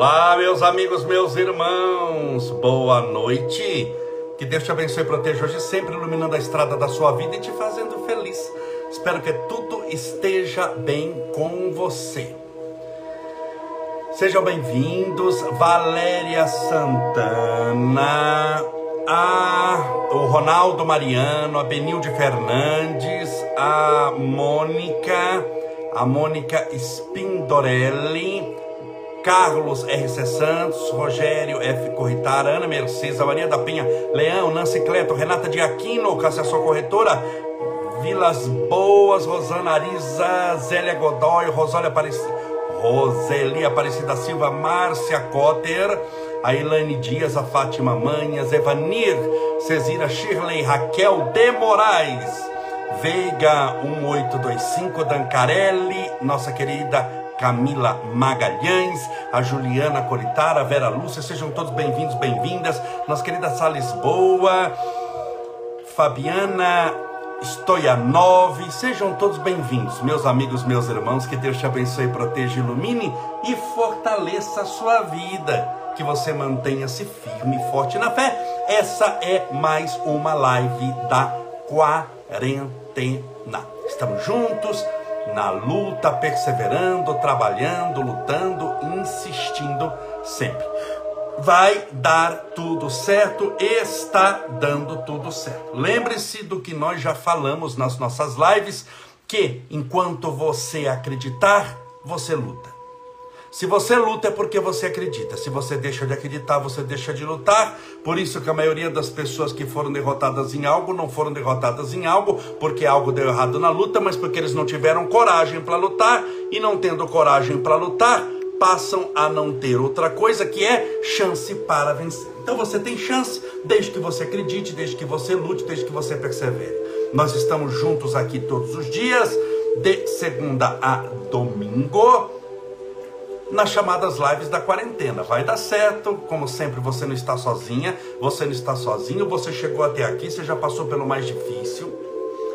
Olá, meus amigos, meus irmãos, boa noite. Que Deus te abençoe e proteja hoje, sempre iluminando a estrada da sua vida e te fazendo feliz. Espero que tudo esteja bem com você. Sejam bem-vindos, Valéria Santana, a, o Ronaldo Mariano, a Benilde Fernandes, a Mônica, a Mônica Spindorelli, Carlos RC Santos, Rogério F. Corritara, Ana Mercedes, Maria da Penha, Leão, Nancy Cleto, Renata de Aquino, Cássia Sua Corretora, Vilas Boas, Rosana Arisa, Zélia Godoy, Rosólia Aparecida, Roseli Aparecida Silva, Márcia Cotter, a Dias, a Fátima Manhas, Evanir, Cesira Shirley, Raquel de Moraes, Veiga 1825, Dancarelli, nossa querida Camila Magalhães, a Juliana Coritara, a Vera Lúcia, sejam todos bem-vindos, bem-vindas. Nossa querida Sala Lisboa, Fabiana Stoyanov, sejam todos bem-vindos, meus amigos, meus irmãos. Que Deus te abençoe, proteja, ilumine e fortaleça a sua vida. Que você mantenha-se firme e forte na fé. Essa é mais uma live da quarentena. Estamos juntos na luta, perseverando, trabalhando, lutando, insistindo sempre. Vai dar tudo certo, está dando tudo certo. Lembre-se do que nós já falamos nas nossas lives, que enquanto você acreditar, você luta. Se você luta é porque você acredita. Se você deixa de acreditar, você deixa de lutar. Por isso que a maioria das pessoas que foram derrotadas em algo não foram derrotadas em algo porque algo deu errado na luta, mas porque eles não tiveram coragem para lutar e não tendo coragem para lutar, passam a não ter outra coisa que é chance para vencer. Então você tem chance desde que você acredite, desde que você lute, desde que você persevere. Nós estamos juntos aqui todos os dias, de segunda a domingo nas chamadas lives da quarentena. Vai dar certo, como sempre, você não está sozinha, você não está sozinho, você chegou até aqui, você já passou pelo mais difícil.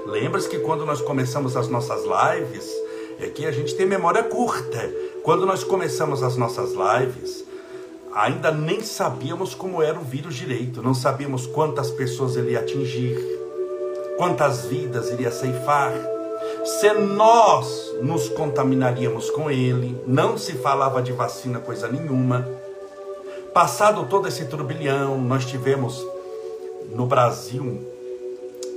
Lembra-se que quando nós começamos as nossas lives, é que a gente tem memória curta. Quando nós começamos as nossas lives, ainda nem sabíamos como era o vírus direito, não sabíamos quantas pessoas ele ia atingir, quantas vidas iria ceifar se nós nos contaminaríamos com ele, não se falava de vacina coisa nenhuma. Passado todo esse turbilhão, nós tivemos no Brasil,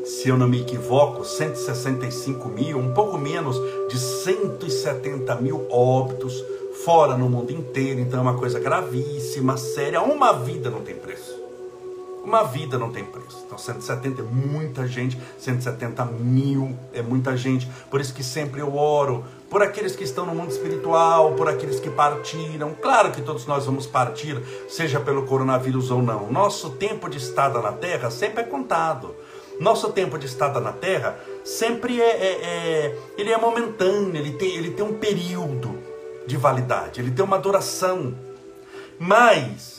se eu não me equivoco, 165 mil, um pouco menos de 170 mil óbitos, fora no mundo inteiro. Então é uma coisa gravíssima, séria. Uma vida não tem preço. Uma vida não tem preço. Então, 170 é muita gente, 170 mil é muita gente. Por isso que sempre eu oro por aqueles que estão no mundo espiritual, por aqueles que partiram. Claro que todos nós vamos partir, seja pelo coronavírus ou não. Nosso tempo de estada na terra sempre é contado. Nosso tempo de estada na terra sempre é, é, é ele é momentâneo, ele tem, ele tem um período de validade, ele tem uma duração. Mas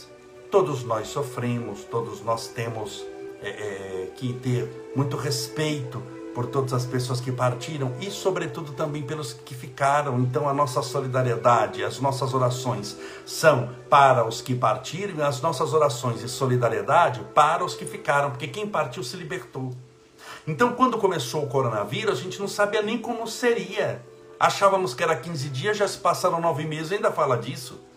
Todos nós sofremos, todos nós temos é, é, que ter muito respeito por todas as pessoas que partiram e, sobretudo, também pelos que ficaram. Então, a nossa solidariedade, as nossas orações são para os que partiram e as nossas orações e solidariedade para os que ficaram, porque quem partiu se libertou. Então, quando começou o coronavírus, a gente não sabia nem como seria. Achávamos que era 15 dias, já se passaram nove meses, ainda fala disso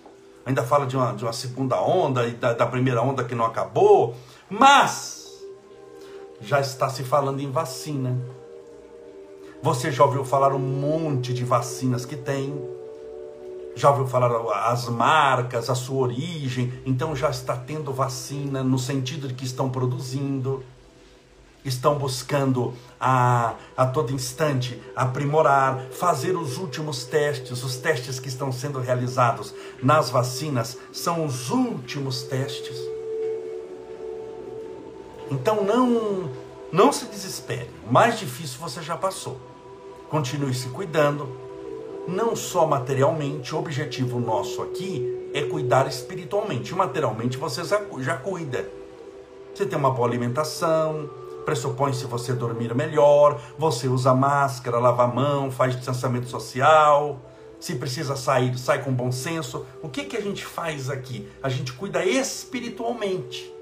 ainda fala de uma, de uma segunda onda e da, da primeira onda que não acabou, mas já está se falando em vacina. Você já ouviu falar um monte de vacinas que tem, já ouviu falar as marcas, a sua origem, então já está tendo vacina no sentido de que estão produzindo estão buscando a, a todo instante aprimorar, fazer os últimos testes. Os testes que estão sendo realizados nas vacinas são os últimos testes. Então não, não se desespere. O mais difícil você já passou. Continue se cuidando, não só materialmente. O objetivo nosso aqui é cuidar espiritualmente. Materialmente você já, cuida. Você tem uma boa alimentação, pressupõe-se você dormir melhor, você usa máscara, lava a mão, faz distanciamento social, Se precisa sair, sai com bom senso. O que, que a gente faz aqui? A gente cuida espiritualmente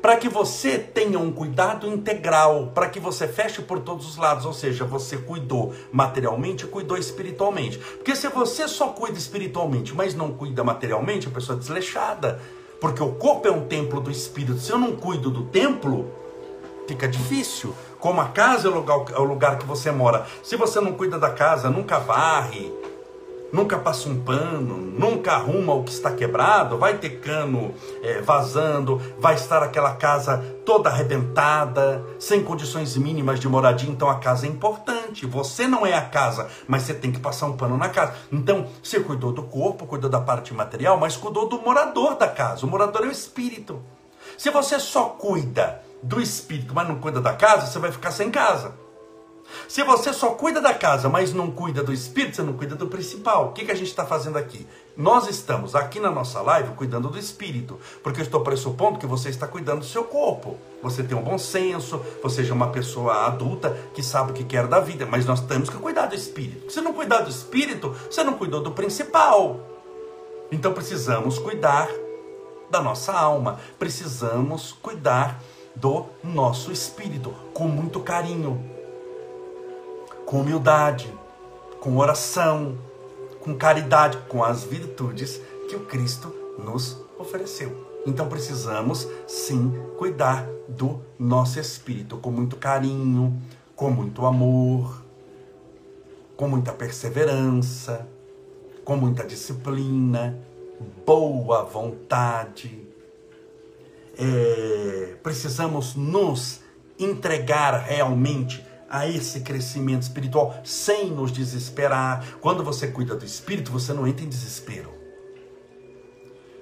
para que você tenha um cuidado integral, para que você feche por todos os lados, ou seja, você cuidou materialmente e cuidou espiritualmente. Porque se você só cuida espiritualmente, mas não cuida materialmente, a pessoa é desleixada. Porque o corpo é um templo do espírito. Se eu não cuido do templo, fica difícil. Como a casa é o lugar, é que você mora. Se você não cuida da casa, nunca varre, nunca passa um pano, nunca arruma o que está quebrado, vai ter cano é, vazando, vai estar aquela casa toda arrebentada, sem condições mínimas de moradia. Então a casa é importante. Você não é a casa, mas você tem que passar um pano na casa. Então você cuidou do corpo, cuidou da parte material, mas cuidou do morador da casa. O morador é o espírito. Se você só cuida do espírito, mas não cuida da casa, você vai ficar sem casa. Se você só cuida da casa, mas não cuida do espírito, você não cuida do principal. O que, que a gente está fazendo aqui? Nós estamos aqui na nossa live cuidando do espírito, porque eu estou pressupondo que você está cuidando do seu corpo. Você tem um bom senso, você é uma pessoa adulta que sabe o que quer da vida, mas nós temos que cuidar do espírito. Se não cuidar do espírito, você não cuidou do principal. Então precisamos cuidar da nossa alma, precisamos cuidar do nosso espírito com muito carinho com humildade, com oração, com caridade, com as virtudes que o Cristo nos ofereceu. Então precisamos sim cuidar do nosso espírito com muito carinho, com muito amor, com muita perseverança, com muita disciplina, boa vontade. É, precisamos nos entregar realmente a esse crescimento espiritual sem nos desesperar. Quando você cuida do espírito, você não entra em desespero.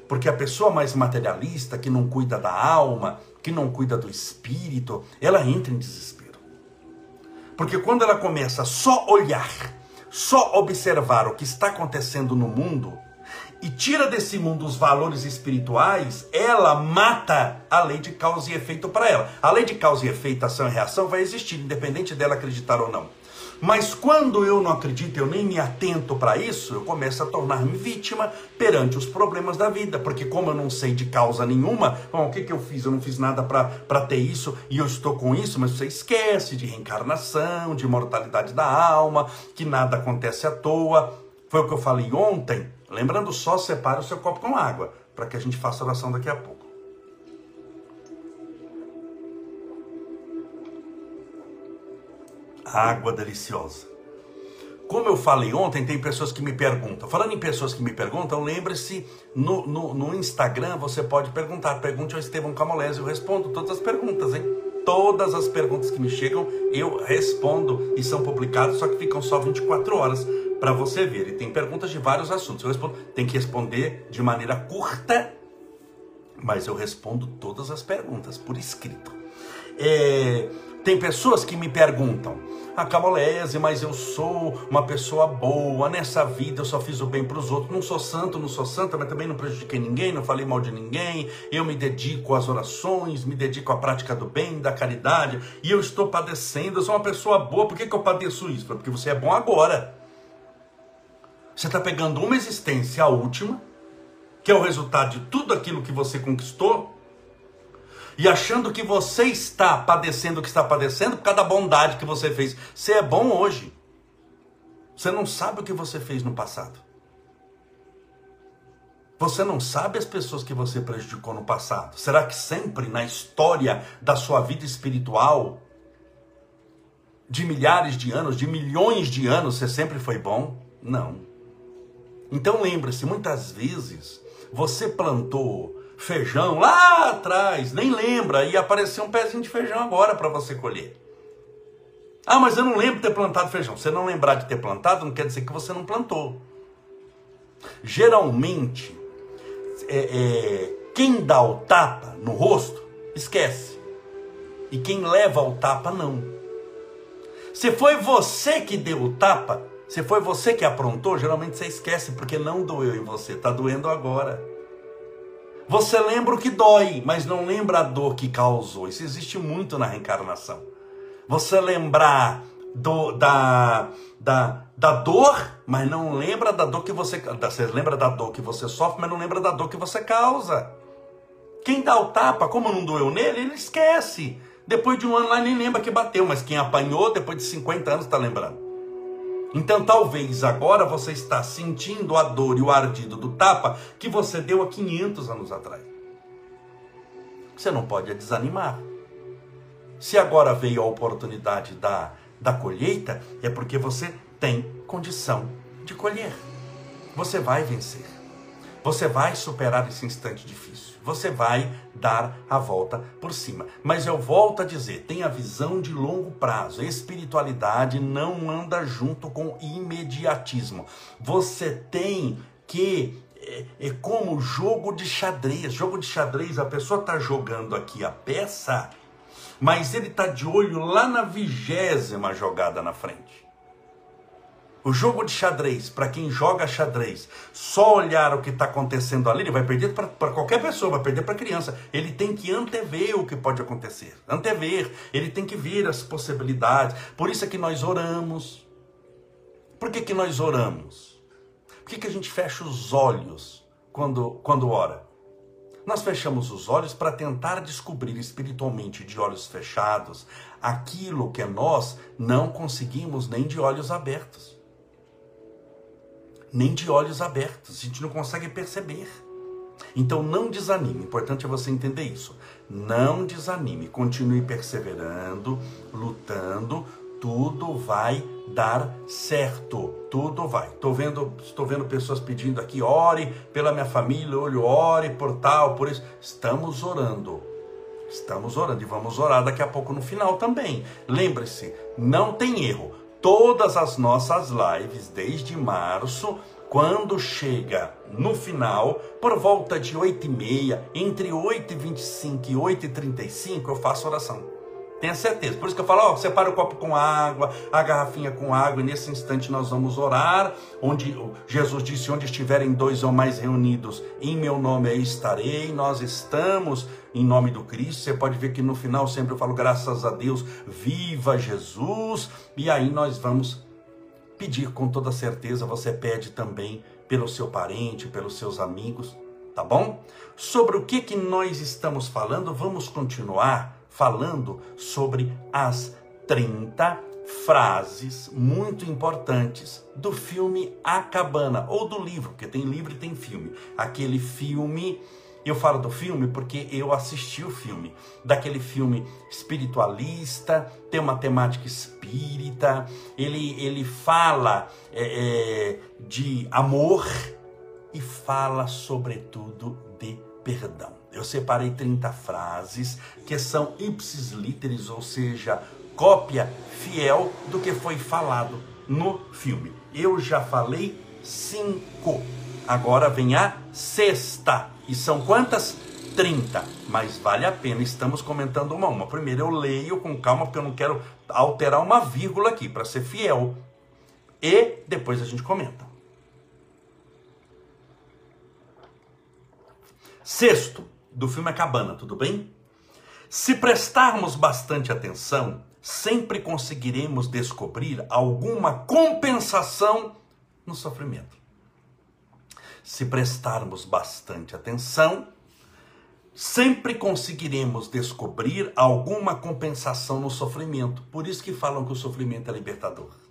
Porque a pessoa mais materialista, que não cuida da alma, que não cuida do espírito, ela entra em desespero. Porque quando ela começa só olhar, só observar o que está acontecendo no mundo, e tira desse mundo os valores espirituais, ela mata a lei de causa e efeito para ela. A lei de causa e efeito, ação e reação vai existir, independente dela acreditar ou não. Mas quando eu não acredito, eu nem me atento para isso, eu começo a tornar-me vítima perante os problemas da vida. Porque, como eu não sei de causa nenhuma, bom, o que, que eu fiz? Eu não fiz nada para ter isso e eu estou com isso, mas você esquece de reencarnação, de mortalidade da alma, que nada acontece à toa. Foi o que eu falei ontem. Lembrando só, separe o seu copo com água, para que a gente faça oração daqui a pouco. Água deliciosa. Como eu falei ontem, tem pessoas que me perguntam. Falando em pessoas que me perguntam, lembre-se, no, no, no, Instagram você pode perguntar. Pergunte ao Estevão Camolese, eu respondo todas as perguntas, hein? Todas as perguntas que me chegam, eu respondo e são publicadas, só que ficam só 24 horas para você ver. E tem perguntas de vários assuntos. Eu respondo, tem que responder de maneira curta, mas eu respondo todas as perguntas por escrito. É, tem pessoas que me perguntam, ah, Camolese, mas eu sou uma pessoa boa, nessa vida eu só fiz o bem para os outros, não sou santo, não sou santa, mas também não prejudiquei ninguém, não falei mal de ninguém, eu me dedico às orações, me dedico à prática do bem, da caridade, e eu estou padecendo, eu sou uma pessoa boa, por que, que eu padeço isso? Porque você é bom agora. Você está pegando uma existência, a última, que é o resultado de tudo aquilo que você conquistou, e achando que você está padecendo o que está padecendo por causa da bondade que você fez. Você é bom hoje. Você não sabe o que você fez no passado. Você não sabe as pessoas que você prejudicou no passado. Será que sempre na história da sua vida espiritual, de milhares de anos, de milhões de anos, você sempre foi bom? Não. Então lembre-se, muitas vezes você plantou feijão lá atrás, nem lembra, e apareceu um pezinho de feijão agora para você colher. Ah, mas eu não lembro de ter plantado feijão. Você não lembrar de ter plantado não quer dizer que você não plantou. Geralmente, é, é, quem dá o tapa no rosto, esquece. E quem leva o tapa, não. Se foi você que deu o tapa, se foi você que aprontou, geralmente você esquece, porque não doeu em você, está doendo agora. Você lembra o que dói, mas não lembra a dor que causou. Isso existe muito na reencarnação. Você lembrar do, da, da, da dor, mas não lembra da dor que você. Você lembra da dor que você sofre, mas não lembra da dor que você causa. Quem dá o tapa, como não doeu nele, ele esquece. Depois de um ano lá nem lembra que bateu, mas quem apanhou depois de 50 anos está lembrando. Então talvez agora você está sentindo a dor e o ardido do tapa que você deu há 500 anos atrás. Você não pode desanimar. Se agora veio a oportunidade da, da colheita, é porque você tem condição de colher. Você vai vencer. Você vai superar esse instante difícil. Você vai dar a volta por cima. Mas eu volto a dizer, tenha visão de longo prazo. Espiritualidade não anda junto com imediatismo. Você tem que é, é como jogo de xadrez. Jogo de xadrez, a pessoa está jogando aqui a peça, mas ele está de olho lá na vigésima jogada na frente. O jogo de xadrez, para quem joga xadrez, só olhar o que está acontecendo ali, ele vai perder para qualquer pessoa, vai perder para criança. Ele tem que antever o que pode acontecer, antever, ele tem que ver as possibilidades. Por isso é que nós oramos. Por que, que nós oramos? Por que, que a gente fecha os olhos quando, quando ora? Nós fechamos os olhos para tentar descobrir espiritualmente, de olhos fechados, aquilo que nós não conseguimos nem de olhos abertos nem de olhos abertos, a gente não consegue perceber. Então não desanime, importante é você entender isso. Não desanime, continue perseverando, lutando, tudo vai dar certo. Tudo vai. Estou vendo, estou vendo pessoas pedindo aqui, ore pela minha família, olho, ore por tal, por isso. Estamos orando. Estamos orando e vamos orar daqui a pouco no final também. Lembre-se, não tem erro todas as nossas lives desde março, quando chega no final, por volta de 8 e meia, entre 8 e 25 e 8 e 35, eu faço oração. Tenha certeza. Por isso que eu falo, ó, separa o copo com água, a garrafinha com água, e nesse instante nós vamos orar, onde Jesus disse, onde estiverem dois ou mais reunidos, em meu nome aí estarei, nós estamos em nome do Cristo. Você pode ver que no final sempre eu falo, graças a Deus, viva Jesus, e aí nós vamos pedir com toda certeza, você pede também pelo seu parente, pelos seus amigos, tá bom? Sobre o que que nós estamos falando, vamos continuar falando sobre as 30 frases muito importantes do filme A Cabana, ou do livro, porque tem livro e tem filme. Aquele filme, eu falo do filme porque eu assisti o filme, daquele filme espiritualista, tem uma temática espírita, ele, ele fala é, é, de amor e fala sobretudo de perdão. Eu separei 30 frases que são ipsis literis, ou seja, cópia fiel do que foi falado no filme. Eu já falei cinco. Agora vem a sexta. E são quantas? 30. Mas vale a pena, estamos comentando uma a uma. Primeiro eu leio com calma, porque eu não quero alterar uma vírgula aqui, para ser fiel. E depois a gente comenta. Sexto, do filme A Cabana, tudo bem? Se prestarmos bastante atenção, sempre conseguiremos descobrir alguma compensação no sofrimento. Se prestarmos bastante atenção, sempre conseguiremos descobrir alguma compensação no sofrimento. Por isso que falam que o sofrimento é libertador.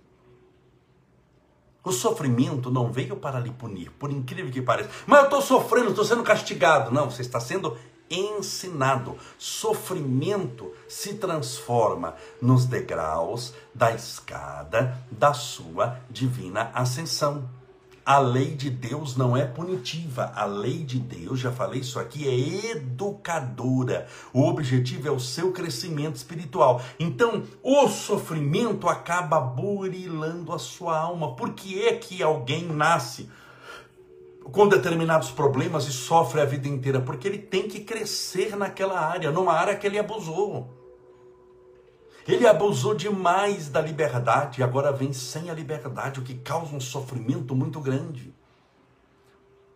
O sofrimento não veio para lhe punir, por incrível que pareça. Mas eu estou sofrendo, estou sendo castigado. Não, você está sendo ensinado. Sofrimento se transforma nos degraus da escada da sua divina ascensão. A lei de Deus não é punitiva, a lei de Deus, já falei isso aqui, é educadora. O objetivo é o seu crescimento espiritual. Então, o sofrimento acaba burilando a sua alma. Por que é que alguém nasce com determinados problemas e sofre a vida inteira? Porque ele tem que crescer naquela área, numa área que ele abusou. Ele abusou demais da liberdade e agora vem sem a liberdade, o que causa um sofrimento muito grande.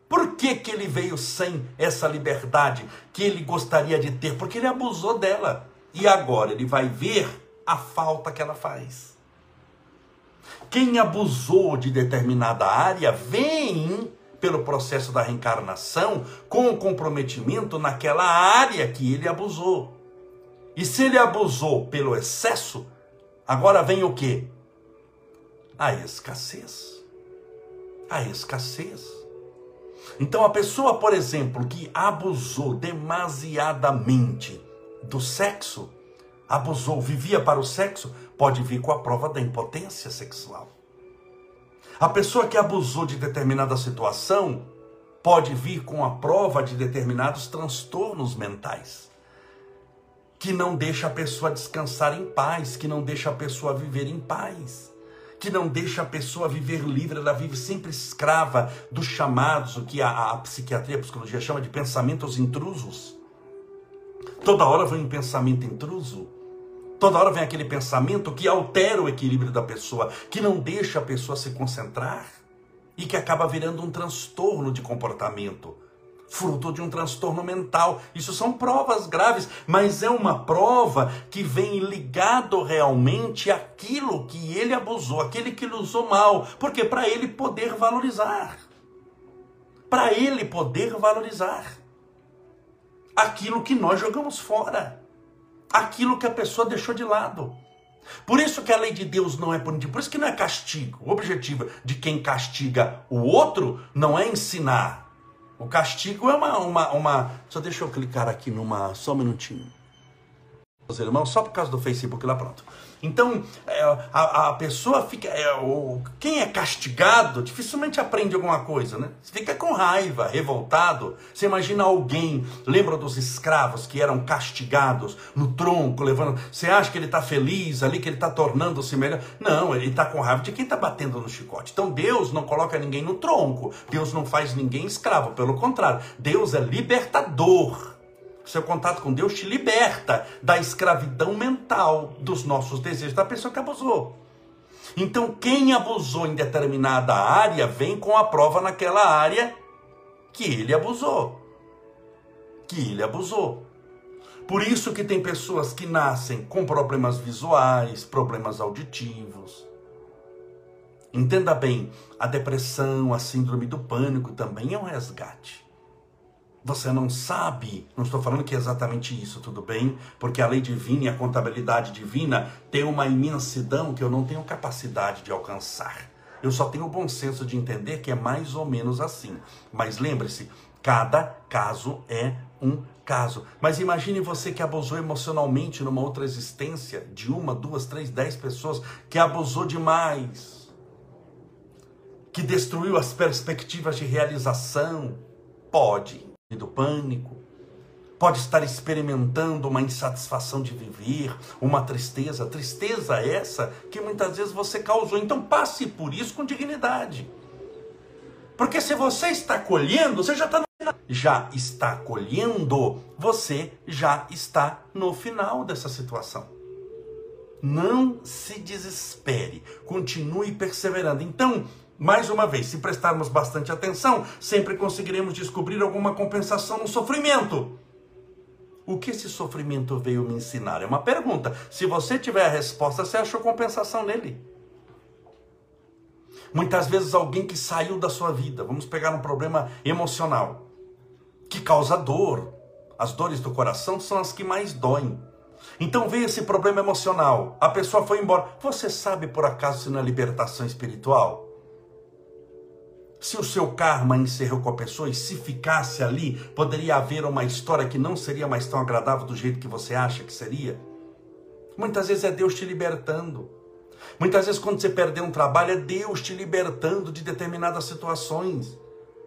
Por que, que ele veio sem essa liberdade que ele gostaria de ter? Porque ele abusou dela. E agora ele vai ver a falta que ela faz. Quem abusou de determinada área vem pelo processo da reencarnação com o comprometimento naquela área que ele abusou. E se ele abusou pelo excesso, agora vem o que? A escassez. A escassez. Então a pessoa, por exemplo, que abusou demasiadamente do sexo, abusou, vivia para o sexo, pode vir com a prova da impotência sexual. A pessoa que abusou de determinada situação pode vir com a prova de determinados transtornos mentais, que não deixa a pessoa descansar em paz, que não deixa a pessoa viver em paz, que não deixa a pessoa viver livre, ela vive sempre escrava dos chamados, o que a, a psiquiatria, a psicologia chama de pensamentos intrusos. Toda hora vem um pensamento intruso. Toda hora vem aquele pensamento que altera o equilíbrio da pessoa, que não deixa a pessoa se concentrar e que acaba virando um transtorno de comportamento, fruto de um transtorno mental. Isso são provas graves, mas é uma prova que vem ligado realmente àquilo que ele abusou, aquele que ele usou mal, porque para ele poder valorizar. Para ele poder valorizar aquilo que nós jogamos fora aquilo que a pessoa deixou de lado. Por isso que a lei de Deus não é punitiva, por isso que não é castigo. O objetivo de quem castiga o outro não é ensinar. O castigo é uma, uma, uma... Só deixa eu clicar aqui numa... Só um minutinho. Os irmãos, só por causa do Facebook lá pronto. Então, é, a, a pessoa fica. É, o, quem é castigado dificilmente aprende alguma coisa, né? Você fica com raiva, revoltado. Você imagina alguém, lembra dos escravos que eram castigados no tronco, levando. Você acha que ele está feliz ali, que ele está tornando-se melhor? Não, ele está com raiva de quem está batendo no chicote. Então, Deus não coloca ninguém no tronco. Deus não faz ninguém escravo. Pelo contrário, Deus é libertador. Seu contato com Deus te liberta da escravidão mental dos nossos desejos da pessoa que abusou. Então, quem abusou em determinada área vem com a prova naquela área que ele abusou. Que ele abusou. Por isso que tem pessoas que nascem com problemas visuais, problemas auditivos. Entenda bem, a depressão, a síndrome do pânico também é um resgate. Você não sabe, não estou falando que é exatamente isso, tudo bem? Porque a lei divina e a contabilidade divina tem uma imensidão que eu não tenho capacidade de alcançar. Eu só tenho o bom senso de entender que é mais ou menos assim. Mas lembre-se, cada caso é um caso. Mas imagine você que abusou emocionalmente numa outra existência, de uma, duas, três, dez pessoas, que abusou demais, que destruiu as perspectivas de realização. Pode do pânico, pode estar experimentando uma insatisfação de viver, uma tristeza, tristeza essa que muitas vezes você causou. Então passe por isso com dignidade. Porque se você está colhendo, você já está no já está colhendo, você já está no final dessa situação. Não se desespere, continue perseverando. Então, mais uma vez, se prestarmos bastante atenção, sempre conseguiremos descobrir alguma compensação no sofrimento. O que esse sofrimento veio me ensinar? É uma pergunta. Se você tiver a resposta, você achou compensação nele. Muitas vezes alguém que saiu da sua vida, vamos pegar um problema emocional, que causa dor. As dores do coração são as que mais doem. Então veio esse problema emocional, a pessoa foi embora. Você sabe por acaso se é libertação espiritual? se o seu karma encerrou com a pessoa e se ficasse ali, poderia haver uma história que não seria mais tão agradável do jeito que você acha que seria? Muitas vezes é Deus te libertando. Muitas vezes, quando você perder um trabalho, é Deus te libertando de determinadas situações.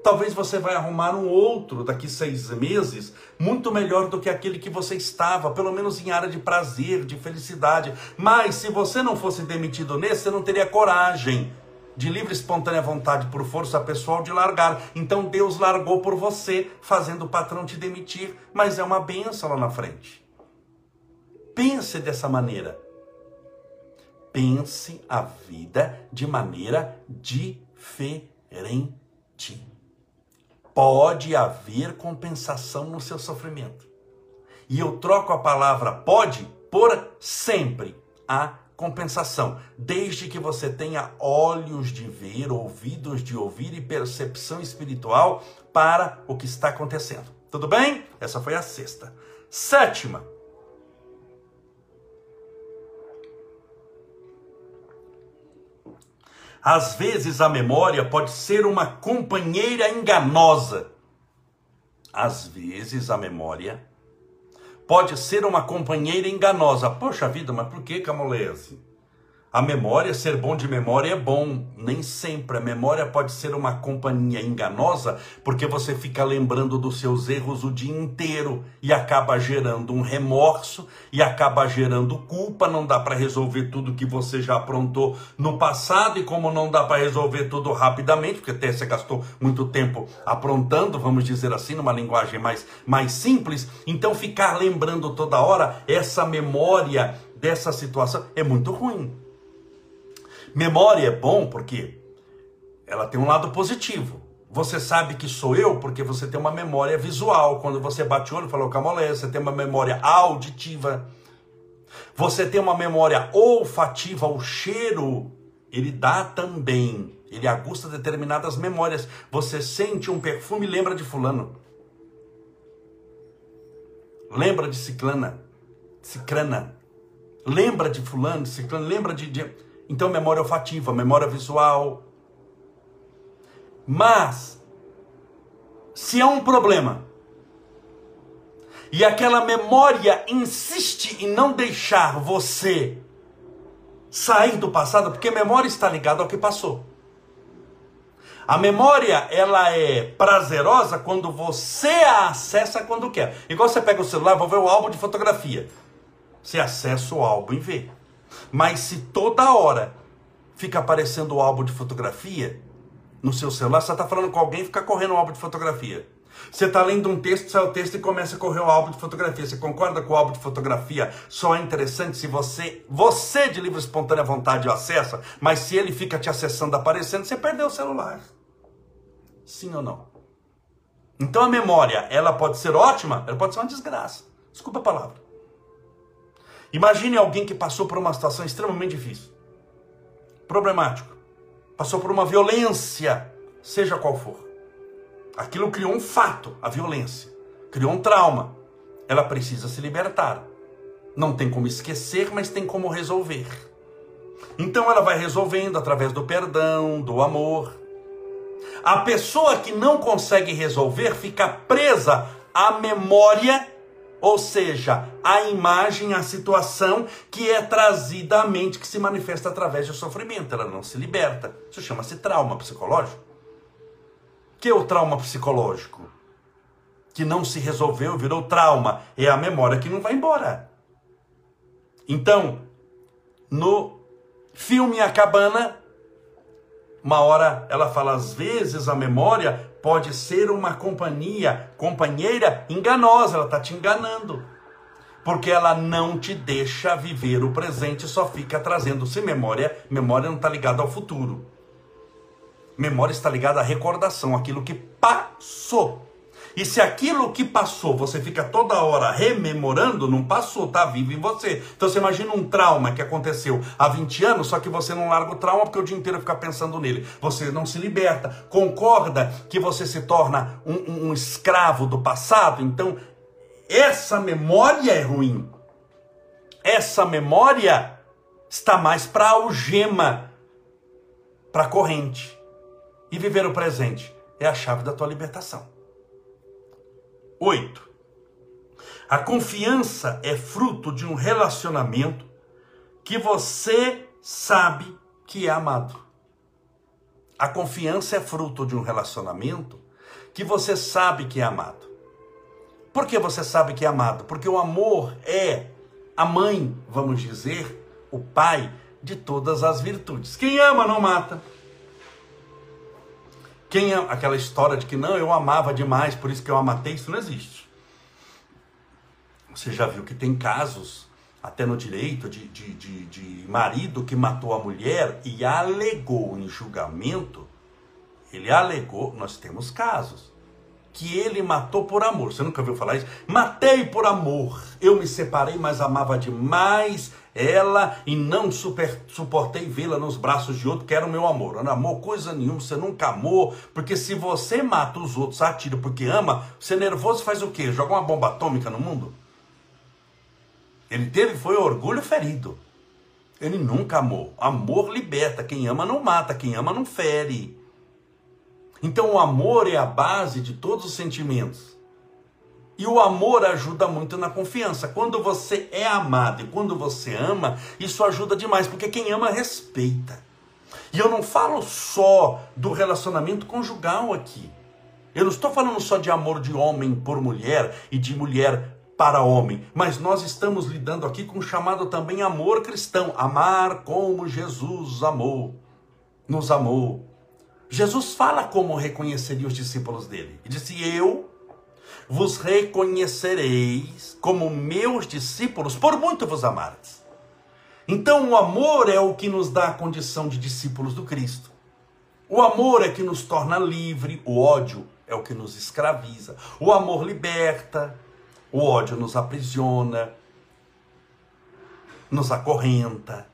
Talvez você vai arrumar um outro daqui seis meses, muito melhor do que aquele que você estava, pelo menos em área de prazer, de felicidade. Mas se você não fosse demitido nesse, você não teria coragem de livre espontânea vontade por força pessoal de largar. Então Deus largou por você, fazendo o patrão te demitir, mas é uma benção lá na frente. Pense dessa maneira. Pense a vida de maneira diferente. Pode haver compensação no seu sofrimento. E eu troco a palavra pode por sempre. Há compensação, desde que você tenha olhos de ver, ouvidos de ouvir e percepção espiritual para o que está acontecendo. Tudo bem? Essa foi a sexta. Sétima. Às vezes a memória pode ser uma companheira enganosa. Às vezes a memória pode ser uma companheira enganosa. Poxa vida, mas por que Camolese? A memória, ser bom de memória é bom, nem sempre. A memória pode ser uma companhia enganosa, porque você fica lembrando dos seus erros o dia inteiro e acaba gerando um remorso e acaba gerando culpa. Não dá para resolver tudo que você já aprontou no passado, e como não dá para resolver tudo rapidamente, porque até você gastou muito tempo aprontando, vamos dizer assim, numa linguagem mais, mais simples, então ficar lembrando toda hora essa memória dessa situação é muito ruim. Memória é bom porque ela tem um lado positivo. Você sabe que sou eu porque você tem uma memória visual. Quando você bate o olho e fala, camolé, você tem uma memória auditiva. Você tem uma memória olfativa, o cheiro, ele dá também, ele agusta determinadas memórias. Você sente um perfume lembra de fulano. Lembra de ciclana, cicrana. Lembra de fulano, ciclano, lembra de... de então, memória olfativa, memória visual. Mas, se há um problema e aquela memória insiste em não deixar você sair do passado, porque memória está ligada ao que passou. A memória, ela é prazerosa quando você a acessa quando quer. Igual você pega o celular, vou ver o álbum de fotografia. Você acessa o álbum e vê. Mas se toda hora fica aparecendo o álbum de fotografia no seu celular, você está falando com alguém fica correndo o álbum de fotografia. Você está lendo um texto, sai o texto e começa a correr o álbum de fotografia. Você concorda com o álbum de fotografia só é interessante se você, você de livre espontânea vontade o acessa, mas se ele fica te acessando, aparecendo, você perdeu o celular. Sim ou não? Então a memória, ela pode ser ótima, ela pode ser uma desgraça. Desculpa a palavra. Imagine alguém que passou por uma situação extremamente difícil, problemático, passou por uma violência, seja qual for. Aquilo criou um fato, a violência, criou um trauma. Ela precisa se libertar. Não tem como esquecer, mas tem como resolver. Então ela vai resolvendo através do perdão, do amor. A pessoa que não consegue resolver fica presa à memória ou seja, a imagem, a situação que é trazida à mente, que se manifesta através do sofrimento, ela não se liberta. Isso chama-se trauma psicológico. Que é o trauma psicológico? Que não se resolveu, virou trauma. É a memória que não vai embora. Então, no filme A Cabana, uma hora ela fala, às vezes a memória pode ser uma companhia, companheira enganosa, ela está te enganando. Porque ela não te deixa viver o presente, só fica trazendo-se memória. Memória não está ligada ao futuro. Memória está ligada à recordação, aquilo que passou. E se aquilo que passou você fica toda hora rememorando, não passou, está vivo em você. Então você imagina um trauma que aconteceu há 20 anos, só que você não larga o trauma porque o dia inteiro fica pensando nele. Você não se liberta. Concorda que você se torna um, um, um escravo do passado? Então, essa memória é ruim. Essa memória está mais para algema, para corrente. E viver o presente é a chave da tua libertação. 8. A confiança é fruto de um relacionamento que você sabe que é amado. A confiança é fruto de um relacionamento que você sabe que é amado. Por que você sabe que é amado? Porque o amor é a mãe, vamos dizer, o pai de todas as virtudes. Quem ama não mata. Quem é aquela história de que não, eu amava demais, por isso que eu matei, isso não existe. Você já viu que tem casos, até no direito, de, de, de, de marido que matou a mulher e alegou em julgamento, ele alegou, nós temos casos, que ele matou por amor. Você nunca ouviu falar isso? Matei por amor. Eu me separei, mas amava demais ela e não super, suportei vê-la nos braços de outro, que era o meu amor. Não amor coisa nenhuma, você nunca amou, porque se você mata os outros, atira porque ama, você nervoso faz o quê? Joga uma bomba atômica no mundo? Ele teve foi orgulho ferido. Ele nunca amou. Amor liberta. Quem ama não mata. Quem ama não fere. Então o amor é a base de todos os sentimentos. E o amor ajuda muito na confiança. Quando você é amado e quando você ama, isso ajuda demais, porque quem ama respeita. E eu não falo só do relacionamento conjugal aqui. Eu não estou falando só de amor de homem por mulher e de mulher para homem, mas nós estamos lidando aqui com o chamado também amor cristão, amar como Jesus amou, nos amou. Jesus fala como reconheceria os discípulos dele. Ele disse: Eu vos reconhecereis como meus discípulos, por muito vos amardes. Então, o amor é o que nos dá a condição de discípulos do Cristo. O amor é que nos torna livre, o ódio é o que nos escraviza. O amor liberta, o ódio nos aprisiona, nos acorrenta.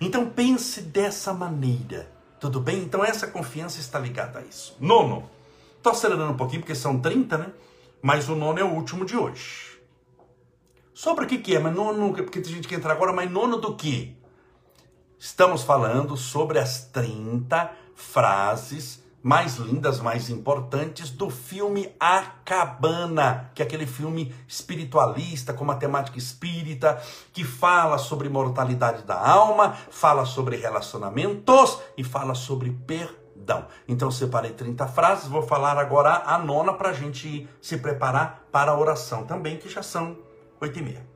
Então pense dessa maneira, tudo bem? Então essa confiança está ligada a isso. Nono, estou acelerando um pouquinho porque são 30, né? Mas o nono é o último de hoje. Sobre o que, que é? Mas nono, porque tem gente que entra agora, mas nono do que? Estamos falando sobre as 30 frases mais lindas, mais importantes do filme A Cabana, que é aquele filme espiritualista com uma temática espírita que fala sobre mortalidade da alma, fala sobre relacionamentos e fala sobre perdão perdão. Então separei 30 frases, vou falar agora a nona para a gente se preparar para a oração também, que já são oito e meia.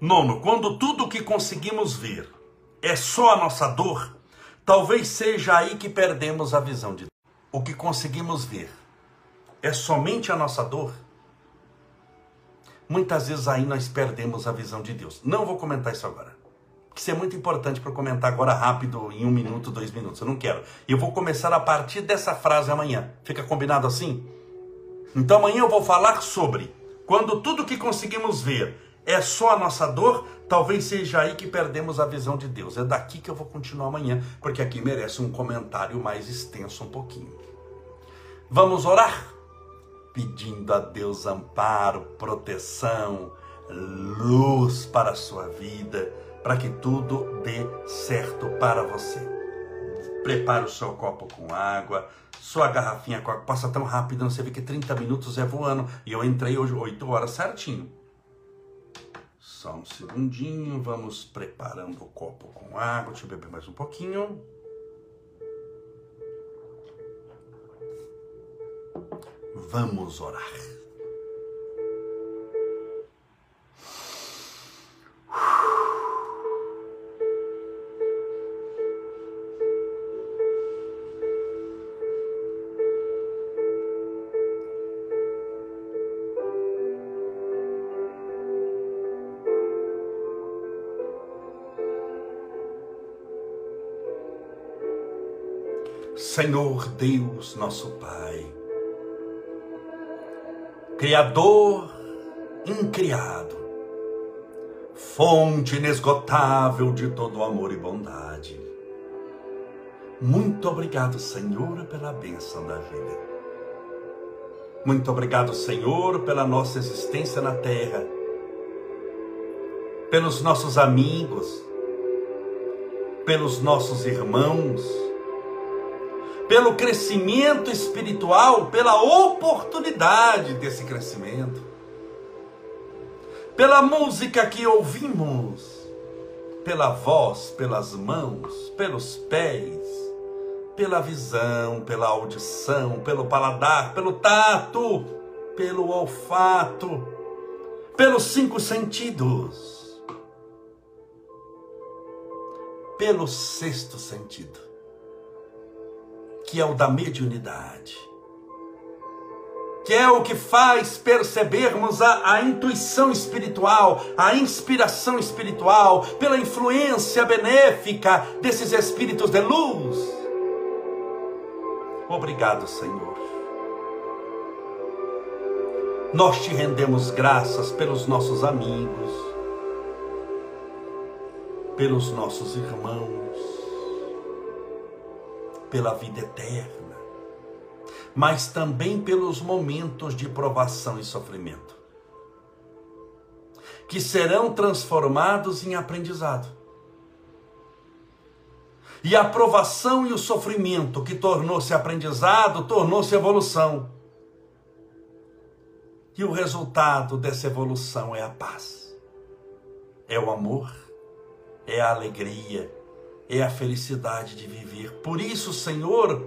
Nono, quando tudo o que conseguimos ver é só a nossa dor, talvez seja aí que perdemos a visão de Deus. O que conseguimos ver é somente a nossa dor. Muitas vezes aí nós perdemos a visão de Deus. Não vou comentar isso agora que isso é muito importante para comentar agora rápido, em um minuto, dois minutos. Eu não quero. E eu vou começar a partir dessa frase amanhã. Fica combinado assim? Então amanhã eu vou falar sobre quando tudo que conseguimos ver é só a nossa dor, talvez seja aí que perdemos a visão de Deus. É daqui que eu vou continuar amanhã, porque aqui merece um comentário mais extenso um pouquinho. Vamos orar? Pedindo a Deus amparo, proteção, luz para a sua vida para que tudo dê certo para você. Prepare o seu copo com água, sua garrafinha com água. Passa tão rápido, você vê que 30 minutos é voando. E eu entrei hoje 8 horas certinho. Só um segundinho, vamos preparando o copo com água. Deixa eu beber mais um pouquinho. Vamos orar. Senhor Deus, nosso Pai, Criador incriado, fonte inesgotável de todo amor e bondade. Muito obrigado, Senhor, pela bênção da vida. Muito obrigado, Senhor, pela nossa existência na terra, pelos nossos amigos, pelos nossos irmãos, pelo crescimento espiritual, pela oportunidade desse crescimento, pela música que ouvimos, pela voz, pelas mãos, pelos pés, pela visão, pela audição, pelo paladar, pelo tato, pelo olfato, pelos cinco sentidos, pelo sexto sentido que é o da mediunidade, que é o que faz percebermos a, a intuição espiritual, a inspiração espiritual, pela influência benéfica desses espíritos de luz. Obrigado, Senhor. Nós te rendemos graças pelos nossos amigos, pelos nossos irmãos, pela vida eterna, mas também pelos momentos de provação e sofrimento, que serão transformados em aprendizado. E a provação e o sofrimento que tornou-se aprendizado, tornou-se evolução. E o resultado dessa evolução é a paz, é o amor, é a alegria, é a felicidade de viver. Por isso, Senhor,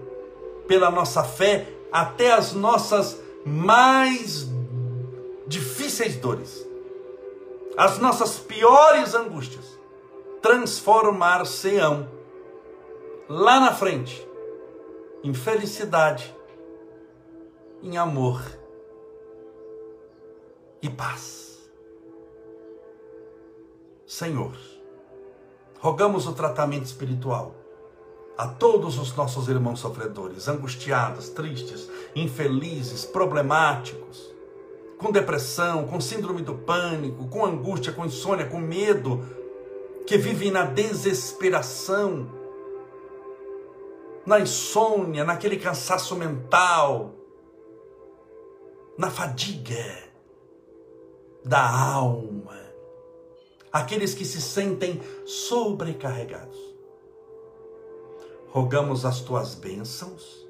pela nossa fé, até as nossas mais difíceis dores, as nossas piores angústias, transformar-se-ão lá na frente em felicidade, em amor e paz. Senhor, rogamos o tratamento espiritual a todos os nossos irmãos sofredores, angustiados, tristes, infelizes, problemáticos, com depressão, com síndrome do pânico, com angústia, com insônia, com medo, que vivem na desesperação, na insônia, naquele cansaço mental, na fadiga da alma, aqueles que se sentem sobrecarregados. Rogamos as tuas bênçãos,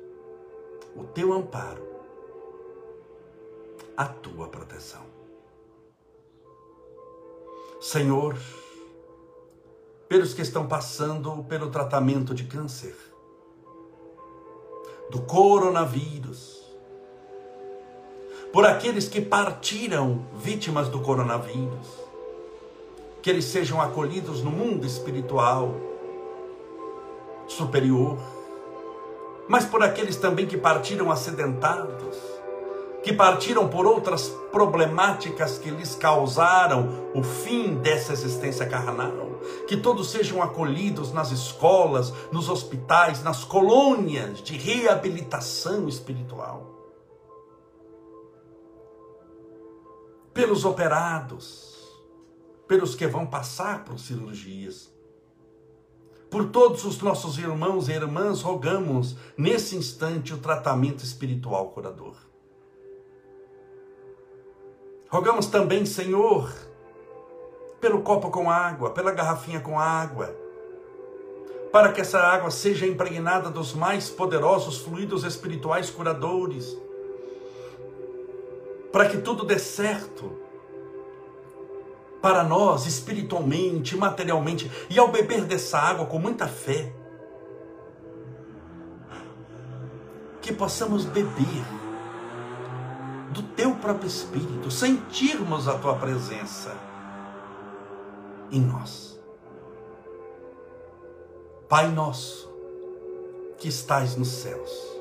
o teu amparo, a tua proteção. Senhor, pelos que estão passando pelo tratamento de câncer, do coronavírus, por aqueles que partiram vítimas do coronavírus, que eles sejam acolhidos no mundo espiritual superior, mas por aqueles também que partiram acidentados, que partiram por outras problemáticas que lhes causaram o fim dessa existência carnal, que todos sejam acolhidos nas escolas, nos hospitais, nas colônias de reabilitação espiritual. pelos operados, pelos que vão passar por cirurgias. Por todos os nossos irmãos e irmãs, rogamos nesse instante o tratamento espiritual curador. Rogamos também, Senhor, pelo copo com água, pela garrafinha com água, para que essa água seja impregnada dos mais poderosos fluidos espirituais curadores para que tudo dê certo para nós, espiritualmente, materialmente, e ao beber dessa água com muita fé, que possamos beber do teu próprio Espírito, sentirmos a tua presença em nós. Pai nosso, que estais nos céus,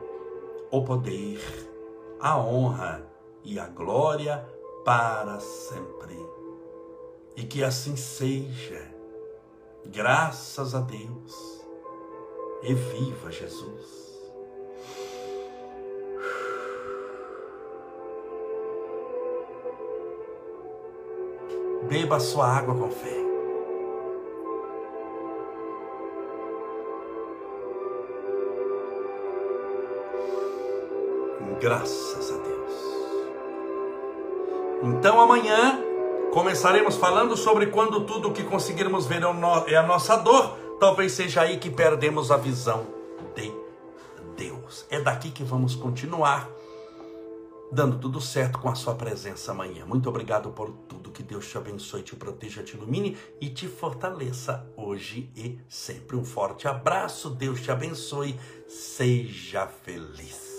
o poder, a honra e a glória para sempre. E que assim seja, graças a Deus, e viva Jesus. Beba sua água com fé. Graças a Deus. Então amanhã começaremos falando sobre quando tudo o que conseguirmos ver é, é a nossa dor. Talvez seja aí que perdemos a visão de Deus. É daqui que vamos continuar dando tudo certo com a sua presença amanhã. Muito obrigado por tudo. Que Deus te abençoe, te proteja, te ilumine e te fortaleça hoje e sempre. Um forte abraço. Deus te abençoe. Seja feliz.